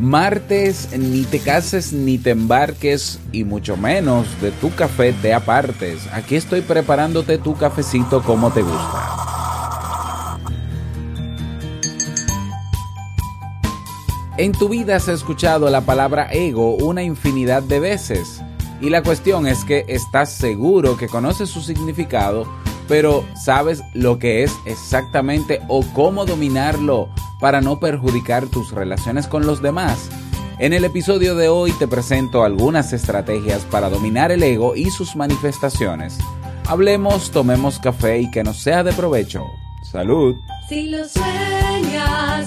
Martes, ni te cases ni te embarques y mucho menos de tu café te apartes. Aquí estoy preparándote tu cafecito como te gusta. En tu vida has escuchado la palabra ego una infinidad de veces y la cuestión es que estás seguro que conoces su significado, pero sabes lo que es exactamente o cómo dominarlo para no perjudicar tus relaciones con los demás. En el episodio de hoy te presento algunas estrategias para dominar el ego y sus manifestaciones. Hablemos, tomemos café y que nos sea de provecho. Salud. Si lo sueñas,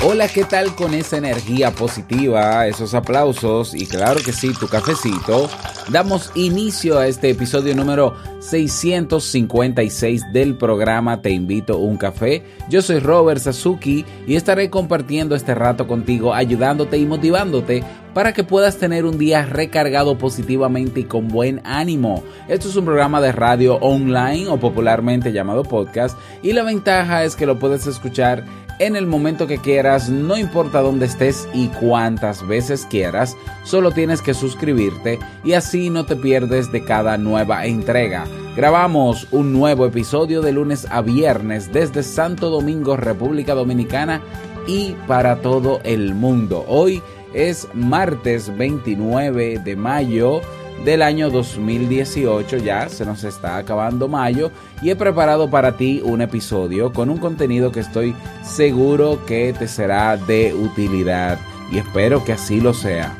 Hola, ¿qué tal con esa energía positiva, esos aplausos y claro que sí, tu cafecito? Damos inicio a este episodio número 656 del programa Te invito a un café. Yo soy Robert Sasuki y estaré compartiendo este rato contigo, ayudándote y motivándote para que puedas tener un día recargado positivamente y con buen ánimo. Esto es un programa de radio online o popularmente llamado podcast y la ventaja es que lo puedes escuchar en el momento que quieras, no importa dónde estés y cuántas veces quieras, solo tienes que suscribirte y así no te pierdes de cada nueva entrega. Grabamos un nuevo episodio de lunes a viernes desde Santo Domingo, República Dominicana y para todo el mundo. Hoy es martes 29 de mayo del año 2018, ya se nos está acabando mayo y he preparado para ti un episodio con un contenido que estoy seguro que te será de utilidad y espero que así lo sea.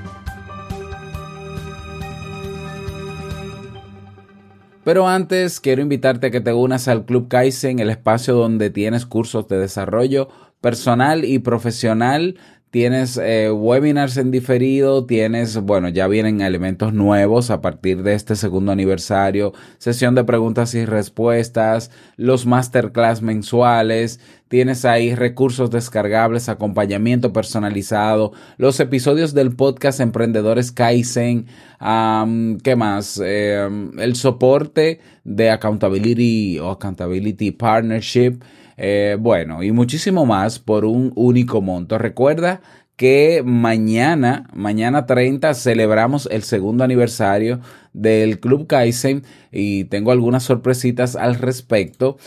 Pero antes quiero invitarte a que te unas al Club Kaizen, el espacio donde tienes cursos de desarrollo personal y profesional Tienes eh, webinars en diferido, tienes, bueno, ya vienen elementos nuevos a partir de este segundo aniversario, sesión de preguntas y respuestas, los masterclass mensuales, tienes ahí recursos descargables, acompañamiento personalizado, los episodios del podcast Emprendedores Kaizen, ¿qué más? Em, el soporte de Accountability o Accountability Partnership. Eh, bueno, y muchísimo más por un único monto. Recuerda que mañana, mañana 30, celebramos el segundo aniversario del Club Kaizen y tengo algunas sorpresitas al respecto.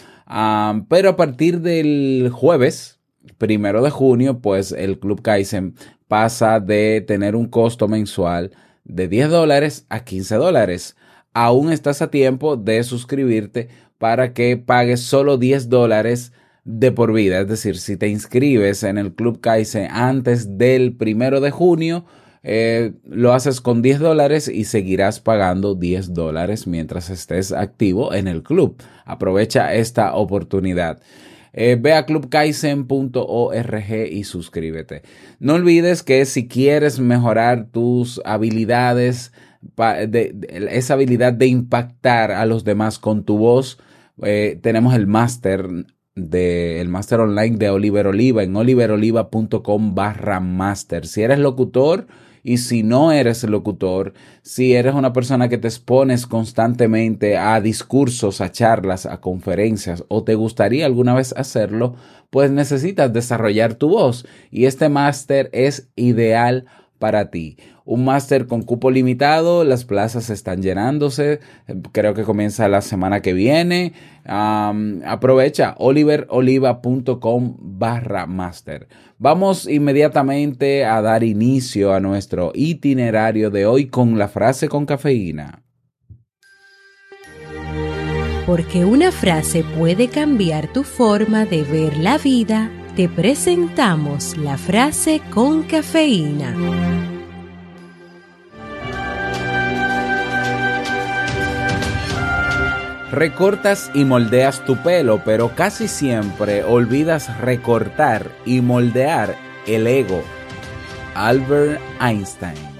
Pero a partir del jueves, primero de junio, pues el Club Kaizen pasa de tener un costo mensual de 10 dólares a 15 dólares. Aún estás a tiempo de suscribirte para que pagues solo 10 dólares de por vida. Es decir, si te inscribes en el Club Kaizen antes del primero de junio, eh, lo haces con 10 dólares y seguirás pagando 10 dólares mientras estés activo en el club. Aprovecha esta oportunidad. Eh, ve a clubkaizen.org y suscríbete. No olvides que si quieres mejorar tus habilidades, esa habilidad de impactar a los demás con tu voz, eh, tenemos el máster del máster online de Oliver Oliva en oliveroliva.com barra. Si eres locutor y si no eres locutor, si eres una persona que te expones constantemente a discursos, a charlas, a conferencias o te gustaría alguna vez hacerlo, pues necesitas desarrollar tu voz y este máster es ideal para ti. Un máster con cupo limitado, las plazas están llenándose, creo que comienza la semana que viene. Aprovecha oliveroliva.com barra máster. Vamos inmediatamente a dar inicio a nuestro itinerario de hoy con la frase con cafeína. Porque una frase puede cambiar tu forma de ver la vida, te presentamos la frase con cafeína. Recortas y moldeas tu pelo, pero casi siempre olvidas recortar y moldear el ego. Albert Einstein.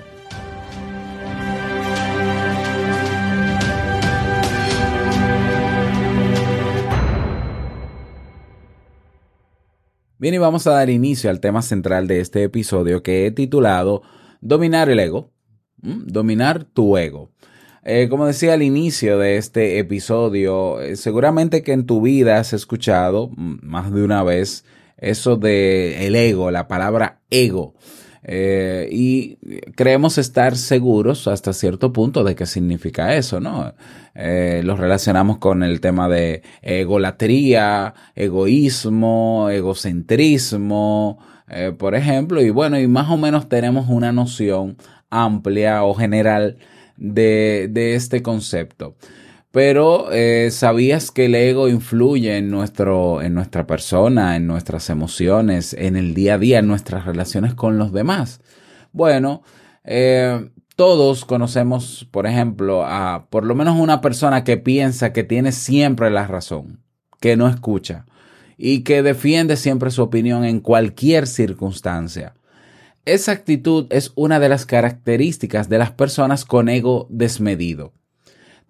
Bien, y vamos a dar inicio al tema central de este episodio que he titulado Dominar el ego. Dominar tu ego. Eh, como decía al inicio de este episodio, eh, seguramente que en tu vida has escuchado más de una vez eso de el ego, la palabra ego. Eh, y creemos estar seguros hasta cierto punto de qué significa eso, ¿no? Eh, lo relacionamos con el tema de egolatría, egoísmo, egocentrismo, eh, por ejemplo, y bueno, y más o menos tenemos una noción amplia o general de este concepto. Pero eh, ¿sabías que el ego influye en, nuestro, en nuestra persona, en nuestras emociones, en el día a día, en nuestras relaciones con los demás? Bueno, eh, todos conocemos, por ejemplo, a por lo menos una persona que piensa que tiene siempre la razón, que no escucha y que defiende siempre su opinión en cualquier circunstancia. Esa actitud es una de las características de las personas con ego desmedido.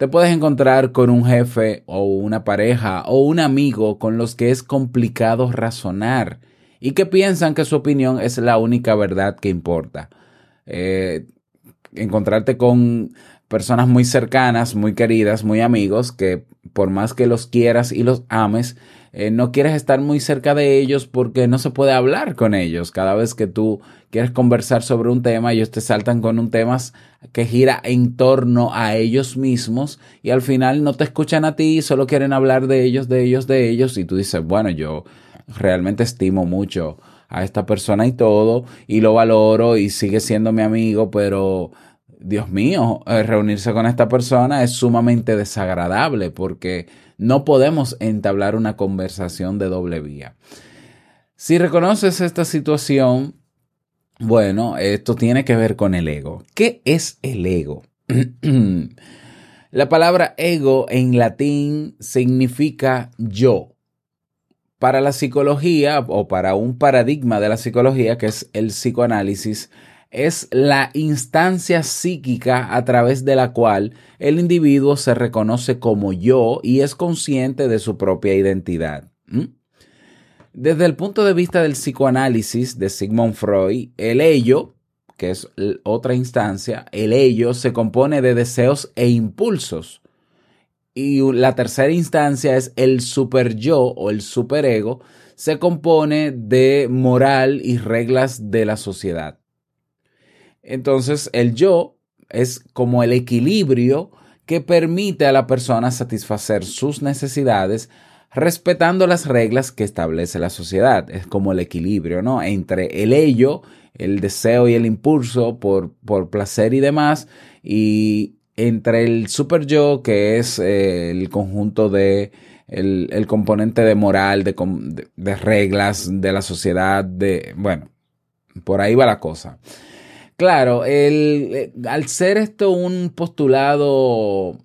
Te puedes encontrar con un jefe o una pareja o un amigo con los que es complicado razonar y que piensan que su opinión es la única verdad que importa. Eh, encontrarte con personas muy cercanas, muy queridas, muy amigos, que por más que los quieras y los ames, eh, no quieres estar muy cerca de ellos porque no se puede hablar con ellos. Cada vez que tú quieres conversar sobre un tema, ellos te saltan con un tema que gira en torno a ellos mismos y al final no te escuchan a ti, solo quieren hablar de ellos, de ellos, de ellos y tú dices, bueno, yo realmente estimo mucho a esta persona y todo y lo valoro y sigue siendo mi amigo, pero Dios mío, eh, reunirse con esta persona es sumamente desagradable porque no podemos entablar una conversación de doble vía. Si reconoces esta situación, bueno, esto tiene que ver con el ego. ¿Qué es el ego? La palabra ego en latín significa yo. Para la psicología o para un paradigma de la psicología que es el psicoanálisis, es la instancia psíquica a través de la cual el individuo se reconoce como yo y es consciente de su propia identidad. Desde el punto de vista del psicoanálisis de Sigmund Freud, el ello, que es otra instancia, el ello se compone de deseos e impulsos. Y la tercera instancia es el super yo o el superego, se compone de moral y reglas de la sociedad. Entonces, el yo es como el equilibrio que permite a la persona satisfacer sus necesidades respetando las reglas que establece la sociedad. Es como el equilibrio, ¿no? Entre el ello, el deseo y el impulso por, por placer y demás, y entre el super yo, que es eh, el conjunto de el, el componente de moral, de, de, de reglas de la sociedad, de, bueno, por ahí va la cosa. Claro, el, eh, al ser esto un postulado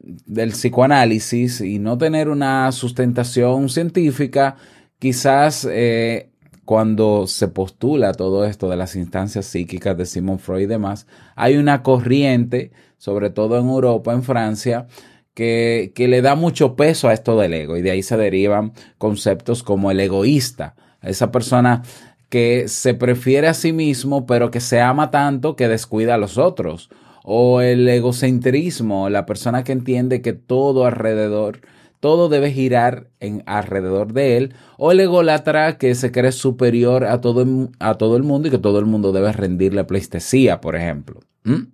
del psicoanálisis y no tener una sustentación científica, quizás eh, cuando se postula todo esto de las instancias psíquicas de Simon Freud y demás, hay una corriente, sobre todo en Europa, en Francia, que, que le da mucho peso a esto del ego y de ahí se derivan conceptos como el egoísta, esa persona que se prefiere a sí mismo, pero que se ama tanto que descuida a los otros. O el egocentrismo, la persona que entiende que todo alrededor todo debe girar en, alrededor de él, o el ególatra que se cree superior a todo, a todo el mundo y que todo el mundo debe rendirle pleistesía, por ejemplo. ¿Mm?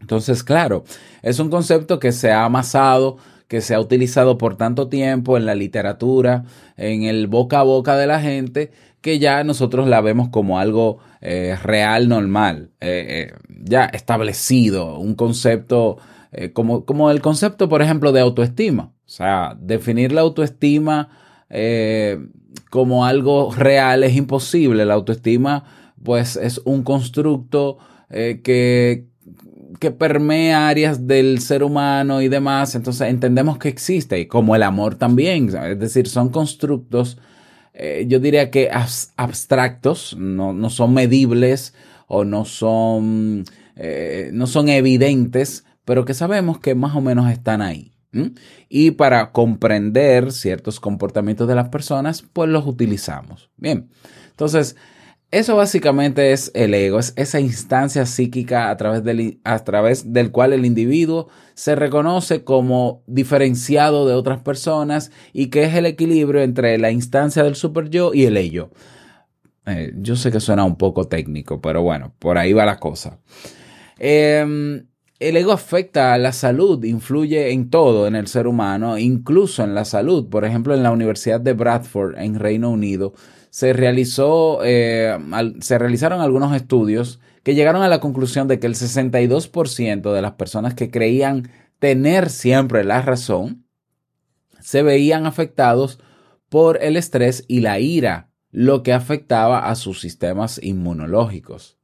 Entonces, claro, es un concepto que se ha amasado, que se ha utilizado por tanto tiempo en la literatura, en el boca a boca de la gente, que ya nosotros la vemos como algo eh, real, normal, eh, eh, ya establecido, un concepto eh, como, como el concepto, por ejemplo, de autoestima. O sea, definir la autoestima como algo real es imposible. La autoestima, pues, es un constructo que, que permea áreas del ser humano y demás. Entonces entendemos que existe, y como el amor también. Es decir, son constructos, eh, yo diría que abs- abstractos, no, no son medibles o no son, eh, no son evidentes, pero que sabemos que más o menos están ahí. Y para comprender ciertos comportamientos de las personas, pues los utilizamos. Bien, entonces, eso básicamente es el ego, es esa instancia psíquica a través del, a través del cual el individuo se reconoce como diferenciado de otras personas y que es el equilibrio entre la instancia del super yo y el ello. Eh, yo sé que suena un poco técnico, pero bueno, por ahí va la cosa. Eh, el ego afecta a la salud, influye en todo en el ser humano, incluso en la salud. Por ejemplo, en la Universidad de Bradford, en Reino Unido, se, realizó, eh, se realizaron algunos estudios que llegaron a la conclusión de que el 62% de las personas que creían tener siempre la razón se veían afectados por el estrés y la ira, lo que afectaba a sus sistemas inmunológicos.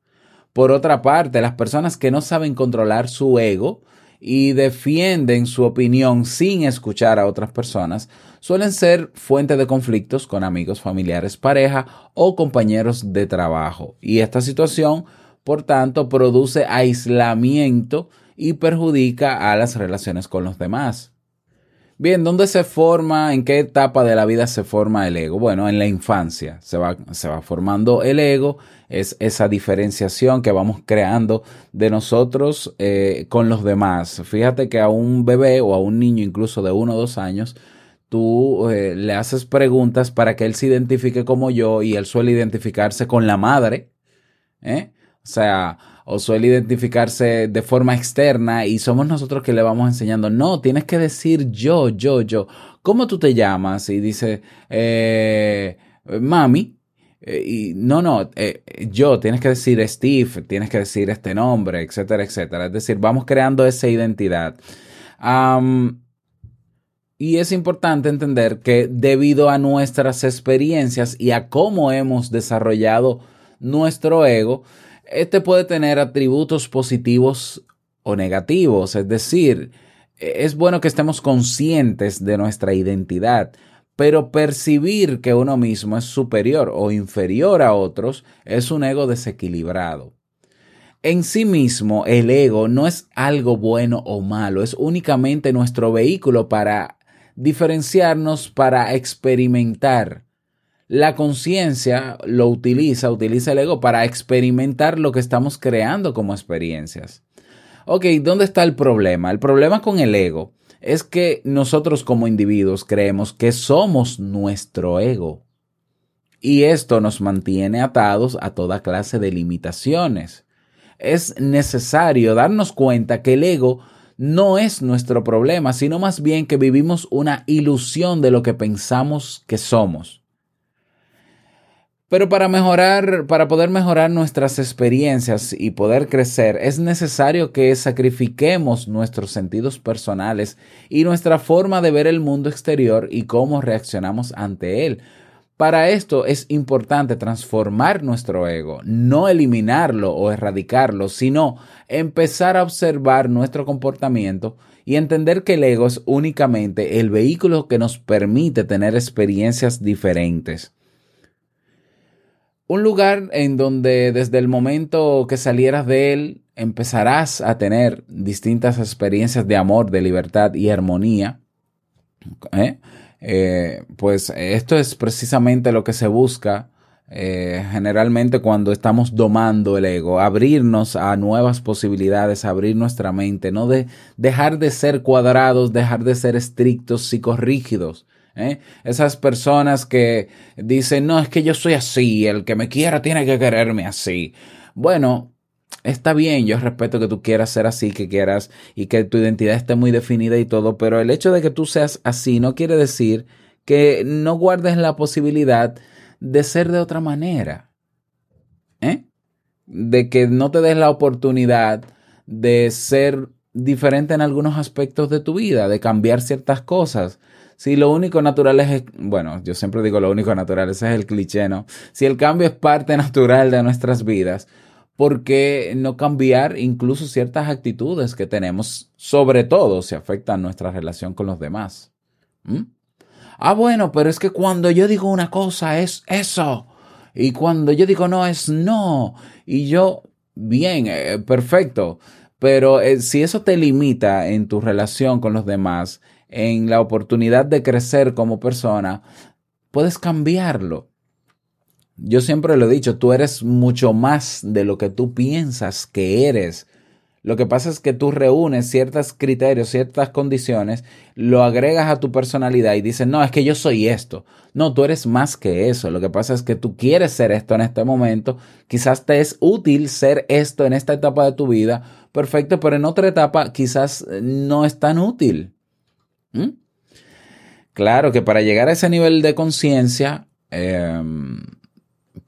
Por otra parte, las personas que no saben controlar su ego y defienden su opinión sin escuchar a otras personas suelen ser fuente de conflictos con amigos, familiares, pareja o compañeros de trabajo. Y esta situación, por tanto, produce aislamiento y perjudica a las relaciones con los demás. Bien, ¿dónde se forma, en qué etapa de la vida se forma el ego? Bueno, en la infancia se va, se va formando el ego, es esa diferenciación que vamos creando de nosotros eh, con los demás. Fíjate que a un bebé o a un niño incluso de uno o dos años, tú eh, le haces preguntas para que él se identifique como yo y él suele identificarse con la madre, ¿eh? O sea, o suele identificarse de forma externa y somos nosotros que le vamos enseñando, no, tienes que decir yo, yo, yo. ¿Cómo tú te llamas? Y dice, eh, mami. Eh, y no, no, yo, tienes que decir Steve, tienes que decir este nombre, etcétera, etcétera. Es decir, vamos creando esa identidad. Y es importante entender que debido a nuestras experiencias y a cómo hemos desarrollado nuestro ego, este puede tener atributos positivos o negativos. Es decir, es bueno que estemos conscientes de nuestra identidad, pero percibir que uno mismo es superior o inferior a otros es un ego desequilibrado. En sí mismo, el ego no es algo bueno o malo, es únicamente nuestro vehículo para diferenciarnos, para experimentar. La conciencia lo utiliza, utiliza el ego para experimentar lo que estamos creando como experiencias. Ok, ¿dónde está el problema? El problema con el ego es que nosotros como individuos creemos que somos nuestro ego. Y esto nos mantiene atados a toda clase de limitaciones. Es necesario darnos cuenta que el ego no es nuestro problema, sino más bien que vivimos una ilusión de lo que pensamos que somos. Pero para mejorar, para poder mejorar nuestras experiencias y poder crecer, es necesario que sacrifiquemos nuestros sentidos personales y nuestra forma de ver el mundo exterior y cómo reaccionamos ante él. Para esto es importante transformar nuestro ego, no eliminarlo o erradicarlo, sino empezar a observar nuestro comportamiento y entender que el ego es únicamente el vehículo que nos permite tener experiencias diferentes. Un lugar en donde desde el momento que salieras de él empezarás a tener distintas experiencias de amor, de libertad y armonía. ¿eh? Eh, pues esto es precisamente lo que se busca eh, generalmente cuando estamos domando el ego, abrirnos a nuevas posibilidades, abrir nuestra mente, no de dejar de ser cuadrados, dejar de ser estrictos, psicorrígidos. ¿eh? Esas personas que dicen, no, es que yo soy así, el que me quiera tiene que quererme así. Bueno, está bien, yo respeto que tú quieras ser así, que quieras y que tu identidad esté muy definida y todo, pero el hecho de que tú seas así no quiere decir que no guardes la posibilidad de ser de otra manera. ¿Eh? De que no te des la oportunidad de ser diferente en algunos aspectos de tu vida, de cambiar ciertas cosas. Si lo único natural es, bueno, yo siempre digo lo único natural, ese es el cliché, ¿no? Si el cambio es parte natural de nuestras vidas, ¿por qué no cambiar incluso ciertas actitudes que tenemos, sobre todo si afectan nuestra relación con los demás? ¿Mm? Ah, bueno, pero es que cuando yo digo una cosa es eso. Y cuando yo digo no es no. Y yo, bien, eh, perfecto. Pero eh, si eso te limita en tu relación con los demás, en la oportunidad de crecer como persona, puedes cambiarlo. Yo siempre lo he dicho, tú eres mucho más de lo que tú piensas que eres. Lo que pasa es que tú reúnes ciertos criterios, ciertas condiciones, lo agregas a tu personalidad y dices, no, es que yo soy esto. No, tú eres más que eso. Lo que pasa es que tú quieres ser esto en este momento. Quizás te es útil ser esto en esta etapa de tu vida. Perfecto, pero en otra etapa quizás no es tan útil. ¿Mm? Claro que para llegar a ese nivel de conciencia, eh,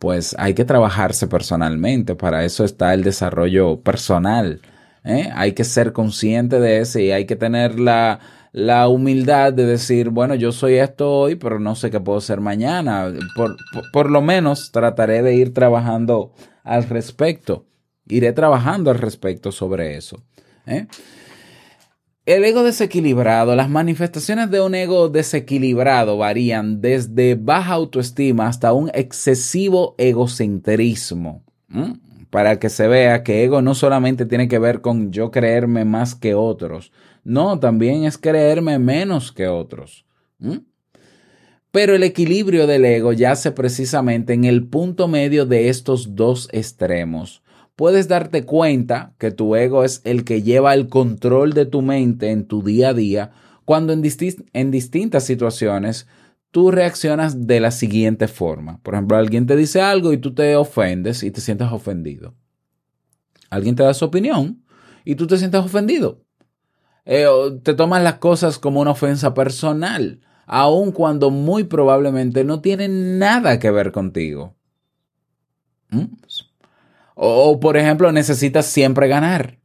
pues hay que trabajarse personalmente. Para eso está el desarrollo personal. ¿eh? Hay que ser consciente de eso y hay que tener la, la humildad de decir, bueno, yo soy esto hoy, pero no sé qué puedo ser mañana. Por, por, por, lo menos trataré de ir trabajando al respecto. Iré trabajando al respecto sobre eso. ¿eh? El ego desequilibrado, las manifestaciones de un ego desequilibrado varían desde baja autoestima hasta un excesivo egocentrismo. Para que se vea que ego no solamente tiene que ver con yo creerme más que otros, no, también es creerme menos que otros. Pero el equilibrio del ego yace precisamente en el punto medio de estos dos extremos puedes darte cuenta que tu ego es el que lleva el control de tu mente en tu día a día cuando en, disti en, distintas situaciones tú reaccionas de la siguiente forma. Por ejemplo, alguien te dice algo y tú te ofendes y te sientes ofendido. Alguien te da su opinión y tú te sientes ofendido. Eh, te tomas las cosas como una ofensa personal, aun cuando muy probablemente no tiene nada que ver contigo. ¿Mm? O, por ejemplo, necesitas siempre ganar.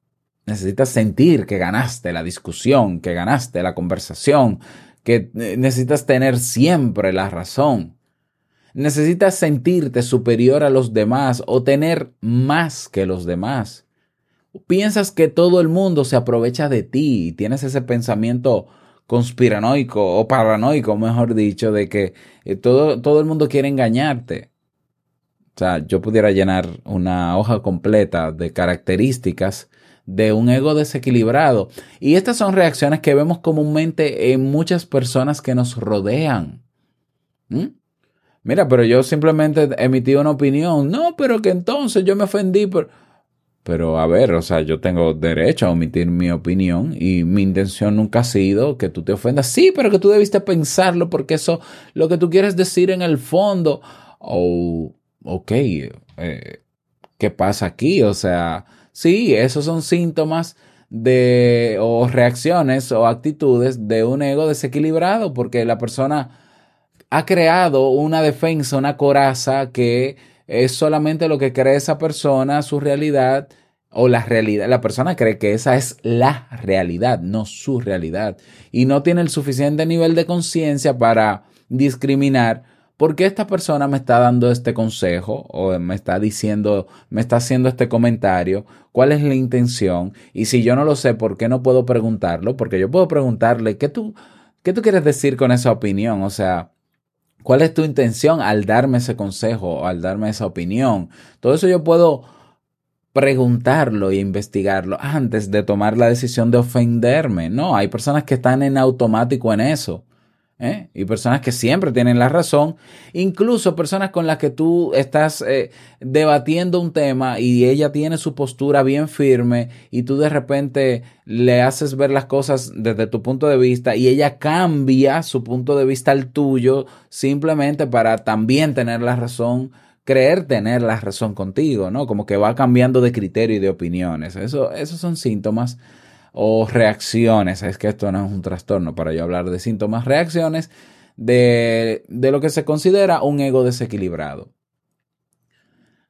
Necesitas sentir que ganaste la discusión, que ganaste la conversación, que eh, necesitas tener siempre la razón. Necesitas sentirte superior a los demás o tener más que los demás. Piensas que todo el mundo se aprovecha de ti y tienes ese pensamiento conspiranoico o paranoico, mejor dicho, de que eh, todo, todo el mundo quiere engañarte. O sea, yo pudiera llenar una hoja completa de características de un ego desequilibrado. Y estas son reacciones que vemos comúnmente en muchas personas que nos rodean. ¿Mm? Mira, pero yo simplemente emití una opinión. No, pero que entonces yo me ofendí. Por... Pero a ver, o sea, yo tengo derecho a omitir mi opinión y mi intención nunca ha sido que tú te ofendas. Sí, pero que tú debiste pensarlo porque eso, lo que tú quieres decir en el fondo. O ok, eh, ¿qué pasa aquí? O sea, sí, esos son síntomas de o reacciones o actitudes de un ego desequilibrado porque la persona ha creado una defensa, una coraza que es solamente lo que cree esa persona, su realidad o la realidad. La persona cree que esa es la realidad, no su realidad. Y no tiene el suficiente nivel de conciencia para discriminar ¿por qué esta persona me está dando este consejo o me está diciendo, me está haciendo este comentario? ¿Cuál es la intención? Y si yo no lo sé, ¿por qué no puedo preguntarlo? Porque yo puedo preguntarle, ¿qué tú, qué tú quieres decir con esa opinión? O sea, ¿cuál es tu intención al darme ese consejo o al darme esa opinión? Todo eso yo puedo preguntarlo e investigarlo antes de tomar la decisión de ofenderme. No, hay personas que están en automático en eso. ¿Eh? y personas que siempre tienen la razón, incluso personas con las que tú estás eh, debatiendo un tema y ella tiene su postura bien firme y tú de repente le haces ver las cosas desde tu punto de vista y ella cambia su punto de vista al tuyo simplemente para también tener la razón creer tener la razón contigo, ¿no? Como que va cambiando de criterio y de opiniones. Eso, esos son síntomas o reacciones. Es que esto no es un trastorno para yo hablar de síntomas, reacciones de, de lo que se considera un ego desequilibrado.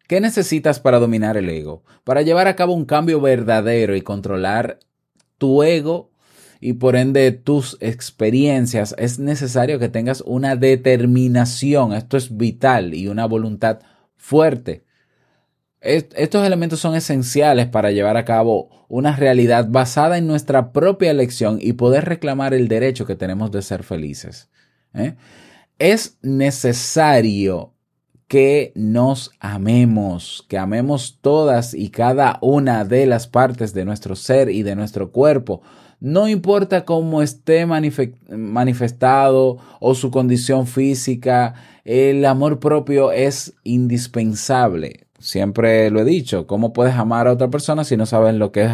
¿Qué necesitas para dominar el ego? Para llevar a cabo un cambio verdadero y controlar tu ego y por ende tus experiencias, es necesario que tengas una determinación, esto es vital, y una voluntad fuerte. Estos elementos son esenciales para llevar a cabo una realidad basada en nuestra propia elección y poder reclamar el derecho que tenemos de ser felices. ¿eh? Es necesario que nos amemos, que amemos todas y cada una de las partes de nuestro ser y de nuestro cuerpo, no importa cómo esté manifestado o su condición física, el amor propio es indispensable. Siempre lo he dicho, ¿cómo puedes amar a otra persona si no sabes lo que es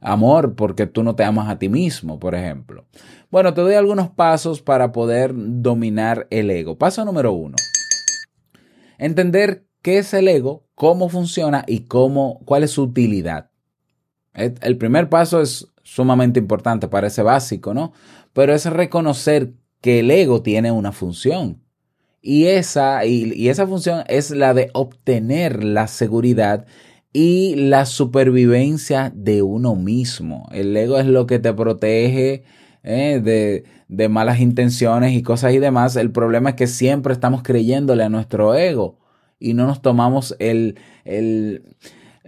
amor porque tú no te amas a ti mismo, por ejemplo? Bueno, te doy algunos pasos para poder dominar el ego. Paso número uno. Entender qué es el ego, cómo funciona y cómo, cuál es su utilidad. El primer paso es sumamente importante, parece básico, ¿no? Pero es reconocer que el ego tiene una función. Y esa, y, esa función es la de obtener la seguridad y la supervivencia de uno mismo. El ego es lo que te protege ¿eh? de, malas intenciones y cosas y demás. El problema es que siempre estamos creyéndole a nuestro ego y no nos tomamos el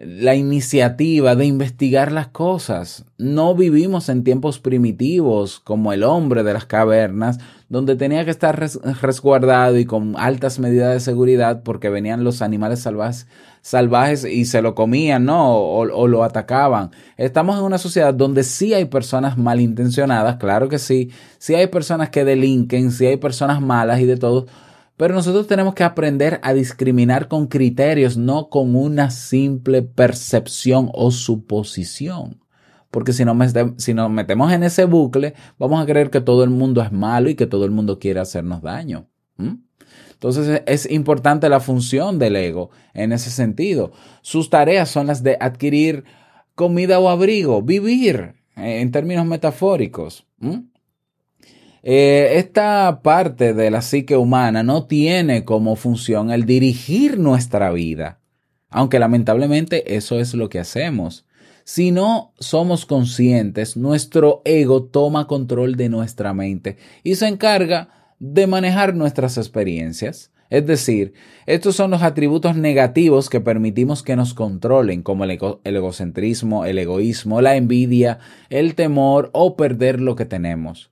la iniciativa de investigar las cosas. No vivimos en tiempos primitivos como el hombre de las cavernas, donde tenía que estar resguardado y con altas medidas de seguridad porque venían los animales salvajes, salvajes y se lo comían, ¿no? O, o lo atacaban. Estamos en una sociedad donde sí hay personas malintencionadas, claro que sí, sí hay personas que delinquen, sí hay personas malas y de todo, pero nosotros tenemos que aprender a discriminar con criterios, no con una simple percepción o suposición. Porque si, no si nos metemos en ese bucle, vamos a creer que todo el mundo es malo y que todo el mundo quiere hacernos daño. Entonces es importante la función del ego en ese sentido. Sus tareas son las de adquirir comida o abrigo, vivir eh, en términos metafóricos. Eh, esta parte de la psique humana no tiene como función el dirigir nuestra vida, aunque lamentablemente eso es lo que hacemos. Si no somos conscientes, nuestro ego toma control de nuestra mente y se encarga de manejar nuestras experiencias. Es decir, estos son los atributos negativos que permitimos que nos controlen, como el, egocentrismo, el egoísmo, la envidia, el temor o perder lo que tenemos.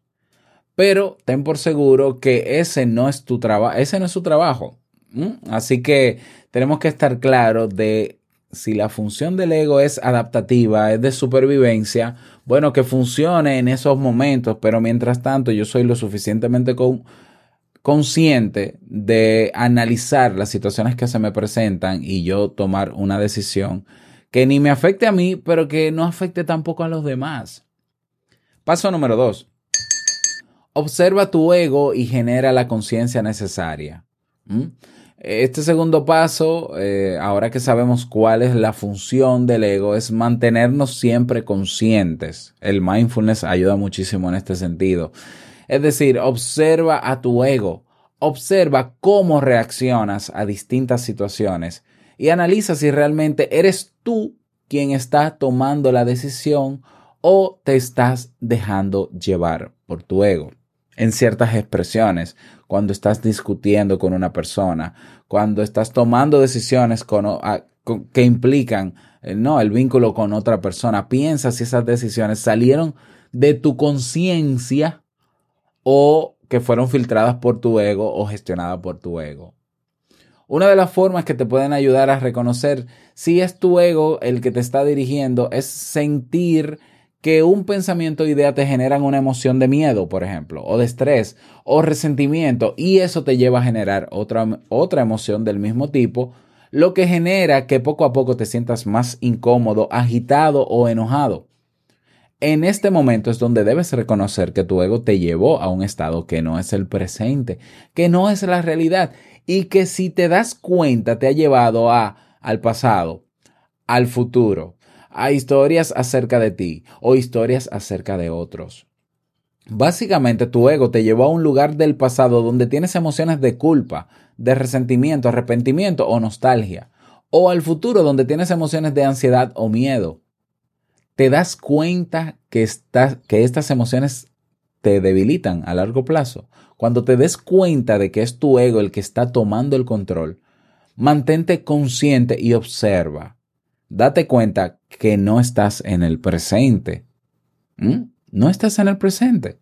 Pero ten por seguro que ese no es tu trabajo, ese no es su trabajo. Así que tenemos que estar claros de si la función del ego es adaptativa, es de supervivencia, bueno, que funcione en esos momentos, pero mientras tanto yo soy lo suficientemente consciente de analizar las situaciones que se me presentan y yo tomar una decisión que ni me afecte a mí, pero que no afecte tampoco a los demás. Paso número dos. Observa tu ego y genera la conciencia necesaria. Este segundo paso, eh, ahora que sabemos cuál es la función del ego, es mantenernos siempre conscientes. El mindfulness ayuda muchísimo en este sentido. Es decir, observa a tu ego, observa cómo reaccionas a distintas situaciones y analiza si realmente eres tú quien está tomando la decisión o te estás dejando llevar por tu ego en ciertas expresiones, cuando estás discutiendo con una persona, cuando estás tomando decisiones que implican eh, no, el vínculo con otra persona. Piensa si esas decisiones salieron de tu conciencia o que fueron filtradas por tu ego o gestionadas por tu ego. Una de las formas que te pueden ayudar a reconocer si es tu ego el que te está dirigiendo es sentir que un pensamiento o idea te generan una emoción de miedo, por ejemplo, o de estrés, o resentimiento, y eso te lleva a generar otra, otra emoción del mismo tipo, lo que genera que poco a poco te sientas más incómodo, agitado o enojado. En este momento es donde debes reconocer que tu ego te llevó a un estado que no es el presente, que no es la realidad y que si te das cuenta te ha llevado a al pasado, al futuro, a historias acerca de ti o historias acerca de otros. Básicamente tu ego te llevó a un lugar del pasado donde tienes emociones de culpa, de resentimiento, arrepentimiento o nostalgia, o al futuro donde tienes emociones de ansiedad o miedo te das cuenta que, estas emociones te debilitan a largo plazo. Cuando te des cuenta de que es tu ego el que está tomando el control, mantente consciente y observa. Date cuenta que no estás en el presente. ¿Mm? No estás en el presente.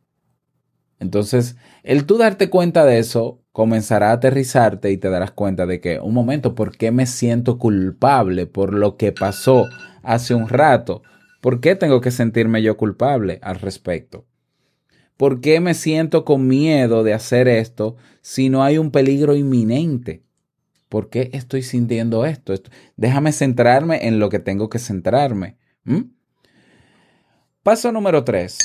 Entonces, el tú darte cuenta de eso comenzará a aterrizarte y te darás cuenta de que, un momento, ¿por qué me siento culpable por lo que pasó hace un rato? ¿Por qué tengo que sentirme yo culpable al respecto? ¿Por qué me siento con miedo de hacer esto si no hay un peligro inminente? ¿Por qué estoy sintiendo esto? Déjame centrarme en lo que tengo que centrarme. Paso número 3.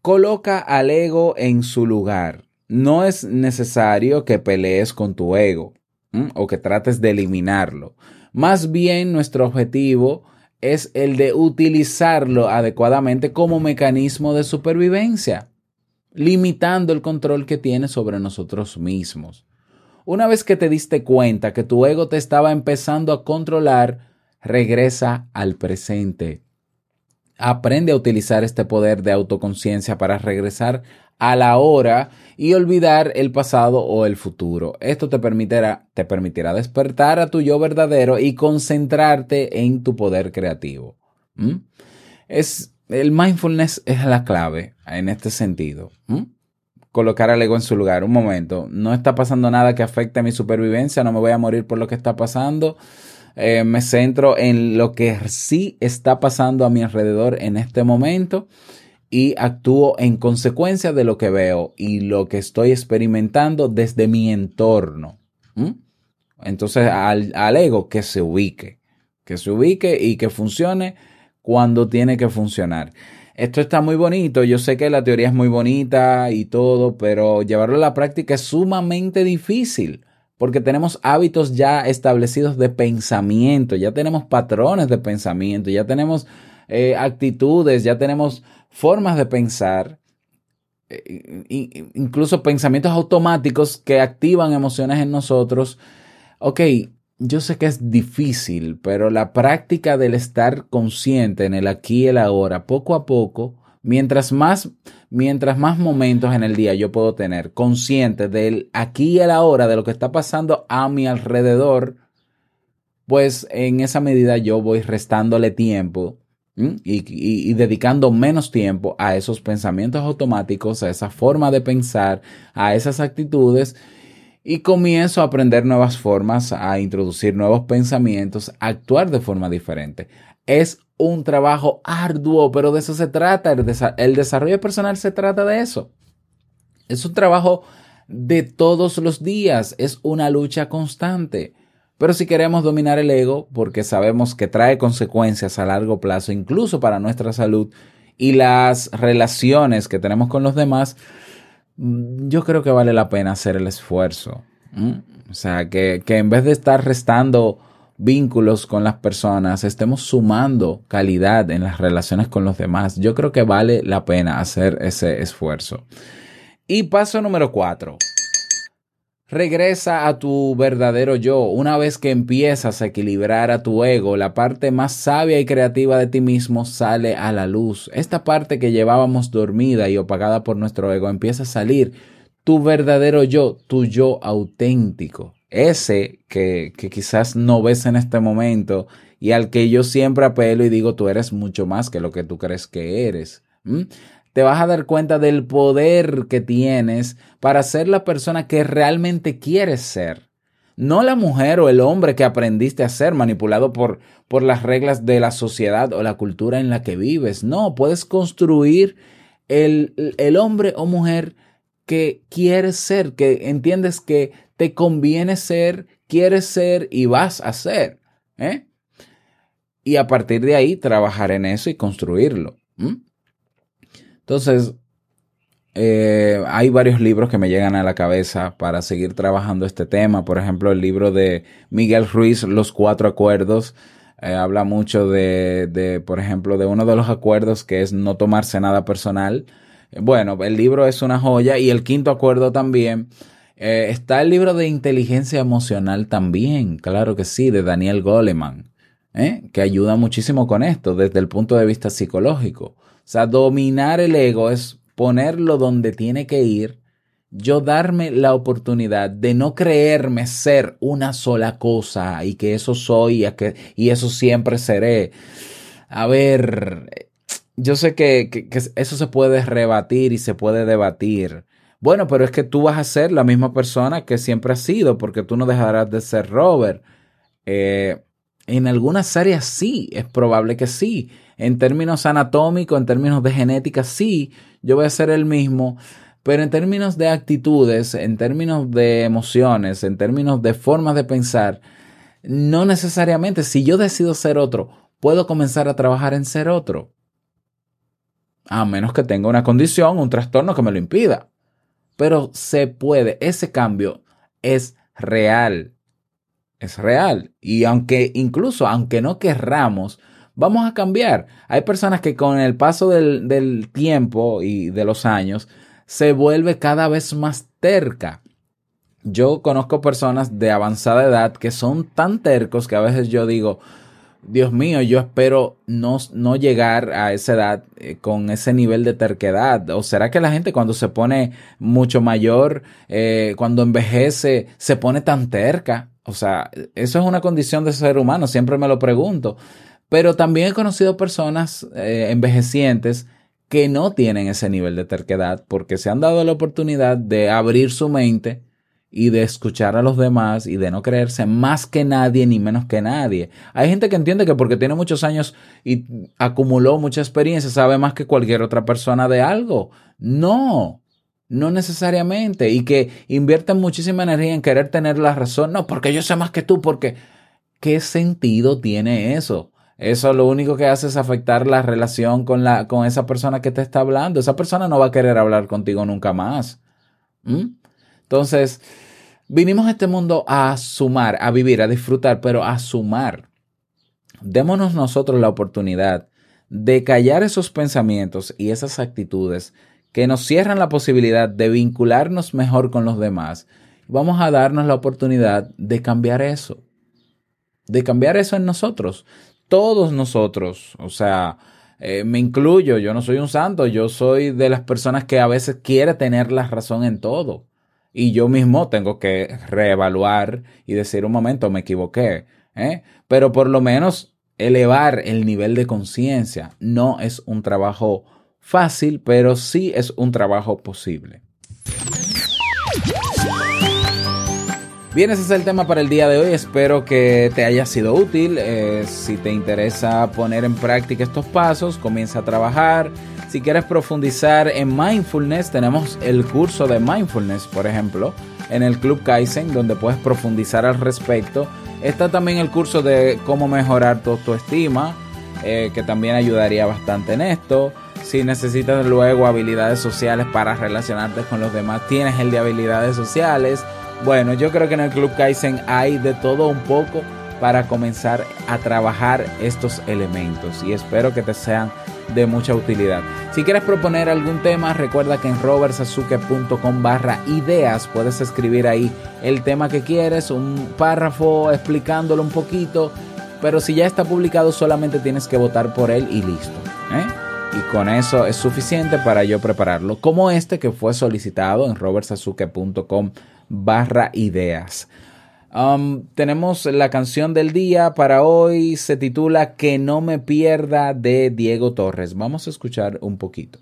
Coloca al ego en su lugar. No es necesario que pelees con tu ego o que trates de eliminarlo. Más bien nuestro objetivo es el de utilizarlo adecuadamente como mecanismo de supervivencia, limitando el control que tiene sobre nosotros mismos. Una vez que te diste cuenta que tu ego te estaba empezando a controlar, regresa al presente. Aprende a utilizar este poder de autoconciencia para regresar a la hora y olvidar el pasado o el futuro. Esto te permitirá, te permitirá despertar a tu yo verdadero y concentrarte en tu poder creativo. ¿Mm? Es, el mindfulness es la clave en este sentido. ¿Mm? Colocar al ego en su lugar. Un momento, no está pasando nada que afecte a mi supervivencia, no me voy a morir por lo que está pasando. Eh, me centro en lo que sí está pasando a mi alrededor en este momento y actúo en consecuencia de lo que veo y lo que estoy experimentando desde mi entorno. Entonces, al, al, ego que se ubique, que se ubique y que funcione cuando tiene que funcionar. Esto está muy bonito, yo sé que la teoría es muy bonita y todo, pero llevarlo a la práctica es sumamente difícil porque tenemos hábitos ya establecidos de pensamiento, ya tenemos patrones de pensamiento, ya tenemos eh, actitudes, ya tenemos formas de pensar, eh, incluso pensamientos automáticos que activan emociones en nosotros. Ok, yo sé que es difícil, pero la práctica del estar consciente en el aquí y el ahora, poco a poco, mientras más, mientras más momentos en el día yo puedo tener consciente del aquí y el ahora, de lo que está pasando a mi alrededor, pues en esa medida yo voy restándole tiempo y, dedicando menos tiempo a esos pensamientos automáticos, a esa forma de pensar, a esas actitudes y comienzo a aprender nuevas formas, a introducir nuevos pensamientos, a actuar de forma diferente. Es un trabajo arduo, pero de eso se trata. El, desarrollo personal se trata de eso. Es un trabajo de todos los días, es una lucha constante. Pero si queremos dominar el ego, porque sabemos que trae consecuencias a largo plazo, incluso para nuestra salud y las relaciones que tenemos con los demás, yo creo que vale la pena hacer el esfuerzo. O sea, que, que en vez de estar restando vínculos con las personas, estemos sumando calidad en las relaciones con los demás. Yo creo que vale la pena hacer ese esfuerzo. Y paso número cuatro. Regresa a tu verdadero yo. Una vez que empiezas a equilibrar a tu ego, la parte más sabia y creativa de ti mismo sale a la luz. Esta parte que llevábamos dormida y opagada por nuestro ego empieza a salir. Tu verdadero yo, tu yo auténtico. Ese que, que quizás no ves en este momento y al que yo siempre apelo y digo, tú eres mucho más que lo que tú crees que eres te vas a dar cuenta del poder que tienes para ser la persona que realmente quieres ser. no la mujer o el hombre que aprendiste a ser manipulado por, por las reglas de la sociedad o la cultura en la que vives. No, puedes construir el, el hombre o mujer que quieres ser, que entiendes que te conviene ser, quieres ser y vas a ser. ¿eh? Y a partir de ahí trabajar en eso y construirlo. Entonces, eh, hay varios libros que me llegan a la cabeza para seguir trabajando este tema. Por ejemplo, el libro de Miguel Ruiz, Los Cuatro Acuerdos. eh, habla mucho de, de, por ejemplo, de uno de los acuerdos que es no tomarse nada personal. Eh, Bueno, el libro es una joya y el quinto acuerdo también. Eh, está el libro de inteligencia emocional también, claro que sí, de Daniel Goleman, que ayuda muchísimo con esto desde el punto de vista psicológico. Sea, dominar el ego es ponerlo donde tiene que ir, yo darme la oportunidad de no creerme ser una sola cosa y que eso soy y, que, y eso siempre seré. A ver, yo sé que, que- que eso se puede rebatir y se puede debatir. Bueno, pero es que tú vas a ser la misma persona que siempre has sido, porque tú no dejarás de ser Robert. Eh, en algunas áreas sí, es probable que sí. En términos anatómicos, en términos de genética, sí, yo voy a ser el mismo. Pero en términos de actitudes, en términos de emociones, en términos de formas de pensar, no necesariamente. Si yo decido ser otro, puedo comenzar a trabajar en ser otro. A menos que tenga una condición, un trastorno que me lo impida. Pero se puede. Ese cambio es real. Es real. Y aunque, incluso aunque no querramos, vamos a cambiar. Hay personas que con el paso del, del tiempo y de los años se vuelve cada vez más terca. Yo conozco personas de avanzada edad que son tan tercos que a veces yo digo, Dios mío, yo espero no, no llegar a esa edad eh, con ese nivel de terquedad. ¿O será que la gente cuando se pone mucho mayor, eh, cuando envejece, se pone tan terca? O sea, eso es una condición de ser humano, siempre me lo pregunto. Pero también he conocido personas eh, envejecientes que no tienen ese nivel de terquedad porque se han dado la oportunidad de abrir su mente y de escuchar a los demás y de no creerse más que nadie ni menos que nadie. Hay gente que entiende que porque tiene muchos años y acumuló mucha experiencia sabe más que cualquier otra persona de algo. No, no necesariamente. Y que invierten muchísima energía en querer tener la razón. No, porque yo sé más que tú, porque ¿qué sentido tiene eso? Eso lo único que hace es afectar la relación con, la, con esa persona que te está hablando. Esa persona no va a querer hablar contigo nunca más. ¿Mm? Entonces, vinimos a este mundo a sumar, a vivir, a disfrutar, pero a sumar. Démonos nosotros la oportunidad de callar esos pensamientos y esas actitudes que nos cierran la posibilidad de vincularnos mejor con los demás. Vamos a darnos la oportunidad de cambiar eso, de cambiar eso en nosotros, todos nosotros, o sea, eh, me incluyo, yo no soy un santo, yo soy de las personas que a veces quiere tener la razón en todo. Y yo mismo tengo que reevaluar y decir un momento, me equivoqué. ¿eh? Pero por lo menos elevar el nivel de conciencia no es un trabajo fácil, pero sí es un trabajo posible. Bien, ese es el tema para el día de hoy. Espero que te haya sido útil. Eh, si te interesa poner en práctica estos pasos, comienza a trabajar. Si quieres profundizar en mindfulness, tenemos el curso de mindfulness, por ejemplo, en el Club Kaizen, donde puedes profundizar al respecto. Está también el curso de cómo mejorar tu autoestima, eh, que también ayudaría bastante en esto. Si necesitas luego habilidades sociales para relacionarte con los demás, tienes el de habilidades sociales. Bueno, yo creo que en el Club Kaizen hay de todo un poco para comenzar a trabajar estos elementos y espero que te sean de mucha utilidad. Si quieres proponer algún tema, recuerda que en robertsazuke.com barra ideas puedes escribir ahí el tema que quieres, un párrafo explicándolo un poquito, pero si ya está publicado solamente tienes que votar por él y listo. ¿eh? Y con eso es suficiente para yo prepararlo, como este que fue solicitado en robertsazuke.com barra ideas. Um, tenemos la canción del día para hoy, se titula Que no me pierda de Diego Torres. Vamos a escuchar un poquito.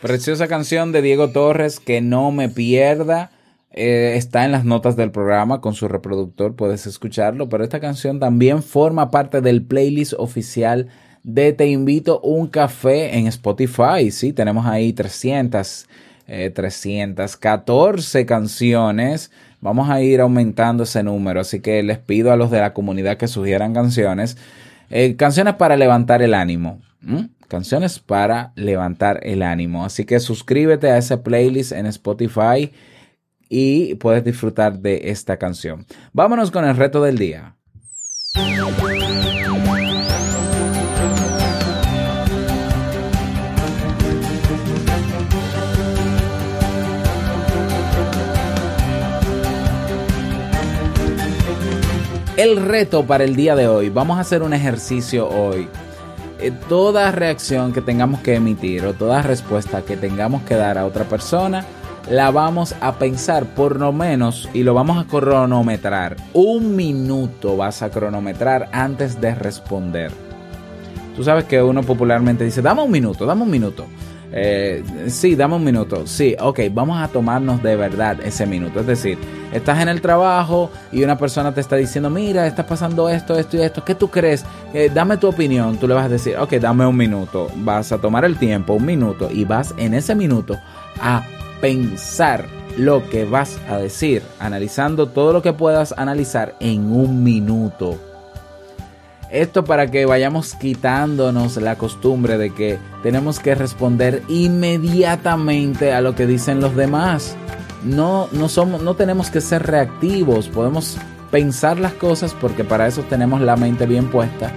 Preciosa canción de Diego Torres, que no me pierda. Eh, está en las notas del programa con su reproductor, puedes escucharlo, pero esta canción también forma parte del playlist oficial de Te invito un café en Spotify. Sí, tenemos ahí 300, eh, 314 canciones. Vamos a ir aumentando ese número, así que les pido a los de la comunidad que sugieran canciones. Eh, canciones para levantar el ánimo. ¿M? Canciones para levantar el ánimo. Así que suscríbete a ese playlist en Spotify y puedes disfrutar de esta canción. Vámonos con el reto del día. El reto para el día de hoy, vamos a hacer un ejercicio hoy. Eh, toda reacción que tengamos que emitir o toda respuesta que tengamos que dar a otra persona, la vamos a pensar por lo menos y lo vamos a cronometrar. Un minuto vas a cronometrar antes de responder. Tú sabes que uno popularmente dice, dame un minuto, dame un minuto. Eh, sí, dame un minuto. Sí, ok, vamos a tomarnos de verdad ese minuto. Es decir, estás en el trabajo y una persona te está diciendo, mira, está pasando esto, esto y esto. ¿Qué tú crees? Eh, dame tu opinión. Tú le vas a decir, ok, dame un minuto. Vas a tomar el tiempo, un minuto, y vas en ese minuto a pensar lo que vas a decir, analizando todo lo que puedas analizar en un minuto. Esto para que vayamos quitándonos la costumbre de que tenemos que responder inmediatamente a lo que dicen los demás. No, no, somos, no tenemos que ser reactivos, podemos pensar las cosas porque para eso tenemos la mente bien puesta,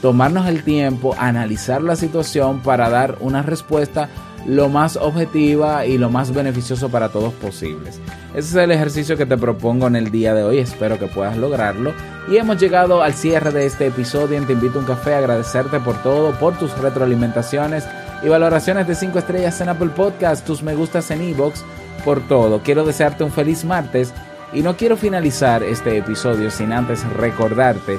tomarnos el tiempo, analizar la situación para dar una respuesta lo más objetiva y lo más beneficioso para todos posibles. Ese es el ejercicio que te propongo en el día de hoy, espero que puedas lograrlo. Y hemos llegado al cierre de este episodio en Te invito a un café, agradecerte por todo, por tus retroalimentaciones y valoraciones de 5 estrellas en Apple Podcast, tus me gustas en iVoox, por todo. Quiero desearte un feliz martes y no quiero finalizar este episodio sin antes recordarte